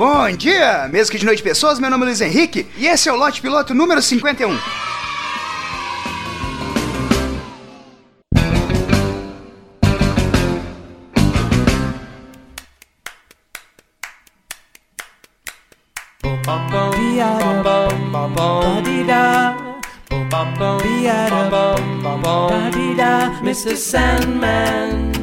Bom dia, mesmo que de noite pessoas, meu nome é Luiz Henrique e esse é o lote piloto número 51. Mr. Sandman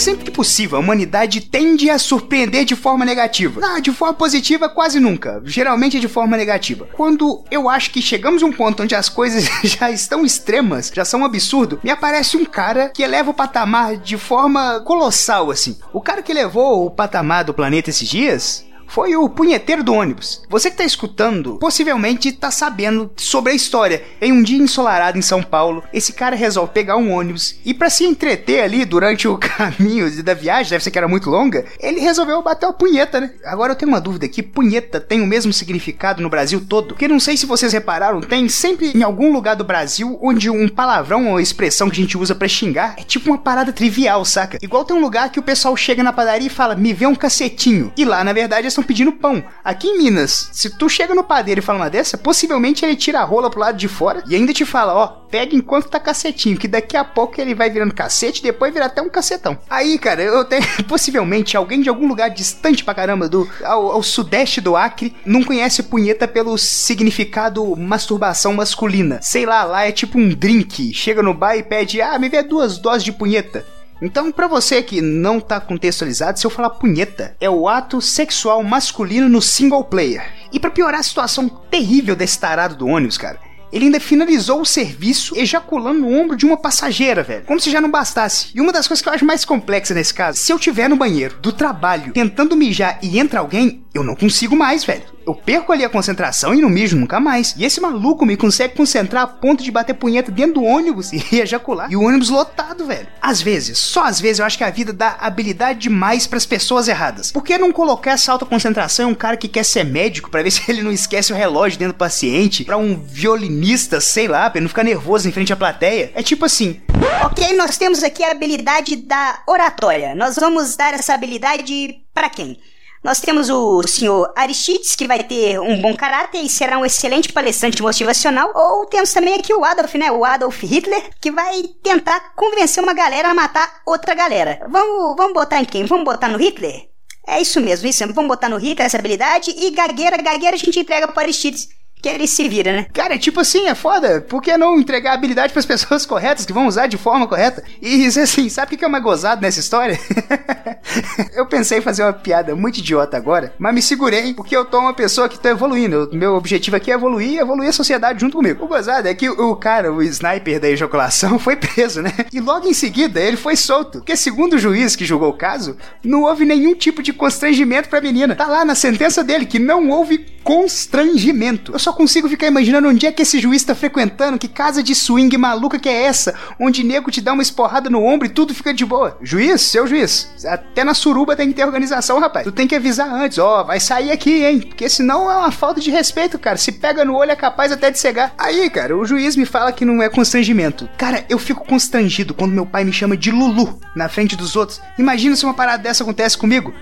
Sempre que possível, a humanidade tende a surpreender de forma negativa. Ah, de forma positiva, quase nunca. Geralmente é de forma negativa. Quando eu acho que chegamos a um ponto onde as coisas já estão extremas, já são um absurdo, me aparece um cara que eleva o patamar de forma colossal, assim. O cara que elevou o patamar do planeta esses dias foi o punheteiro do ônibus. Você que tá escutando, possivelmente tá sabendo sobre a história. Em um dia ensolarado em São Paulo, esse cara resolve pegar um ônibus e para se entreter ali durante o caminho da viagem, deve ser que era muito longa, ele resolveu bater uma punheta, né? Agora eu tenho uma dúvida aqui, punheta tem o mesmo significado no Brasil todo? Porque não sei se vocês repararam, tem sempre em algum lugar do Brasil onde um palavrão ou expressão que a gente usa para xingar é tipo uma parada trivial, saca? Igual tem um lugar que o pessoal chega na padaria e fala, me vê um cacetinho. E lá, na verdade, é estão pedindo pão. Aqui em Minas, se tu chega no padeiro e fala uma dessa, possivelmente ele tira a rola pro lado de fora e ainda te fala, ó, pega enquanto tá cacetinho, que daqui a pouco ele vai virando cacete, depois vira até um cacetão. Aí, cara, eu tenho possivelmente alguém de algum lugar distante pra caramba do ao, ao sudeste do Acre não conhece punheta pelo significado masturbação masculina. Sei lá, lá é tipo um drink. Chega no bar e pede, ah, me vê duas doses de punheta. Então, para você que não tá contextualizado, se eu falar punheta, é o ato sexual masculino no single player. E para piorar a situação terrível desse tarado do ônibus, cara, ele ainda finalizou o serviço ejaculando no ombro de uma passageira, velho. Como se já não bastasse. E uma das coisas que eu acho mais complexa nesse caso, se eu tiver no banheiro do trabalho tentando mijar e entra alguém, eu não consigo mais, velho eu perco ali a concentração e não mijo nunca mais. E esse maluco me consegue concentrar a ponto de bater punheta dentro do ônibus e ejacular. E o ônibus lotado, velho. Às vezes, só às vezes, eu acho que a vida dá habilidade demais para as pessoas erradas. Por que não colocar essa alta concentração em um cara que quer ser médico para ver se ele não esquece o relógio dentro do paciente? Para um violinista, sei lá, pra ele não ficar nervoso em frente à plateia? É tipo assim. Ok, nós temos aqui a habilidade da oratória. Nós vamos dar essa habilidade para quem? Nós temos o senhor Aristides, que vai ter um bom caráter e será um excelente palestrante motivacional. Ou temos também aqui o Adolf, né? O Adolf Hitler, que vai tentar convencer uma galera a matar outra galera. Vamos, vamos botar em quem? Vamos botar no Hitler? É isso mesmo, isso mesmo. Vamos botar no Hitler essa habilidade e gagueira, gagueira a gente entrega para Aristides que ele se vira, né? Cara, é tipo assim, é foda. Por que não entregar habilidade para as pessoas corretas, que vão usar de forma correta? E assim, sabe o que é uma gozada nessa história? eu pensei em fazer uma piada muito idiota agora, mas me segurei, porque eu tô uma pessoa que tô evoluindo. O meu objetivo aqui é evoluir e evoluir a sociedade junto comigo. O gozado é que o cara, o sniper da ejaculação, foi preso, né? E logo em seguida ele foi solto. Porque segundo o juiz que julgou o caso, não houve nenhum tipo de constrangimento pra menina. Tá lá na sentença dele que não houve constrangimento. Eu só consigo ficar imaginando onde é que esse juiz tá frequentando, que casa de swing maluca que é essa, onde nego te dá uma esporrada no ombro e tudo fica de boa. Juiz, seu juiz, até na suruba tem que ter organização, rapaz. Tu tem que avisar antes, ó, oh, vai sair aqui, hein? Porque senão é uma falta de respeito, cara. Se pega no olho é capaz até de cegar. Aí, cara, o juiz me fala que não é constrangimento. Cara, eu fico constrangido quando meu pai me chama de Lulu na frente dos outros. Imagina se uma parada dessa acontece comigo.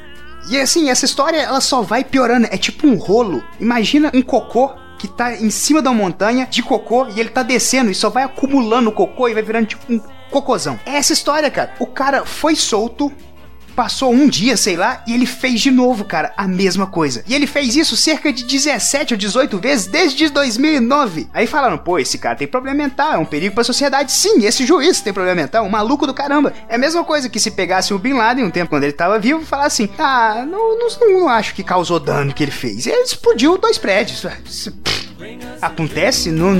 E assim, essa história ela só vai piorando. É tipo um rolo. Imagina um cocô que tá em cima da montanha de cocô e ele tá descendo e só vai acumulando cocô e vai virando tipo um cocôzão. É essa história, cara. O cara foi solto, Passou um dia, sei lá, e ele fez de novo, cara, a mesma coisa. E ele fez isso cerca de 17 ou 18 vezes desde 2009. Aí falaram, pô, esse cara tem problema mental, é um perigo pra sociedade. Sim, esse juiz tem problema mental, um maluco do caramba. É a mesma coisa que se pegasse o Bin Laden um tempo quando ele tava vivo e falasse assim: ah, não, não, não acho que causou dano que ele fez. Ele explodiu dois prédios. Acontece? Não,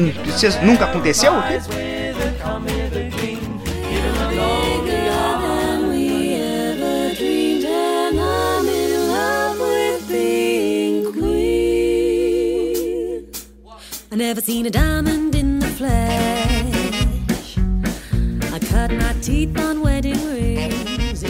nunca aconteceu? Never seen a diamond in the flesh. I cut my teeth on wedding rings.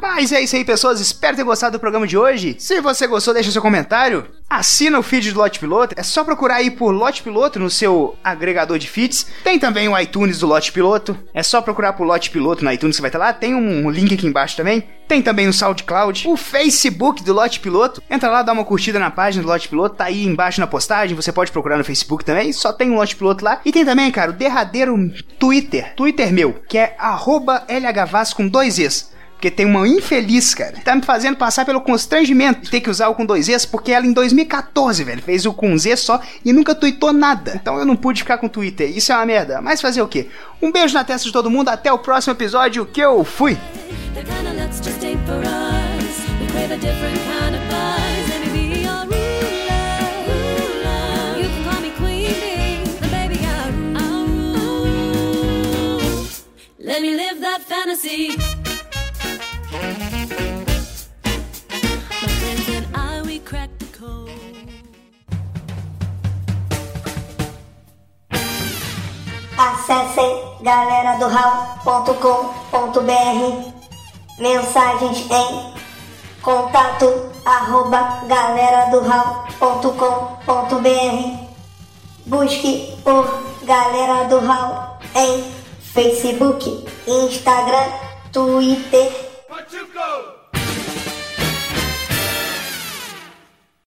Mas é isso aí, pessoas. Espero ter gostado do programa de hoje. Se você gostou, deixa seu comentário. Assina o feed do Lote Piloto. É só procurar aí por Lote Piloto no seu agregador de feeds. Tem também o iTunes do Lote Piloto. É só procurar por Lote Piloto no iTunes que vai estar lá. Tem um link aqui embaixo também. Tem também no SoundCloud. O Facebook do Lote Piloto. Entra lá, dá uma curtida na página do Lote Piloto. Tá aí embaixo na postagem. Você pode procurar no Facebook também. Só tem o Lote Piloto lá. E tem também, cara, o derradeiro Twitter. Twitter meu, que é LHVAS com dois Es. Porque tem uma infeliz, cara, tá me fazendo passar pelo constrangimento de ter que usar o com dois Es, porque ela em 2014, velho, fez o com Z só e nunca tweetou nada. Então eu não pude ficar com Twitter. Isso é uma merda. Mas fazer o quê? Um beijo na testa de todo mundo, até o próximo episódio que eu fui. Let me live that fantasy. Acessem galera do Mensagens em contato arroba galera do Busque por Galera do Hall em Facebook, Instagram, Twitter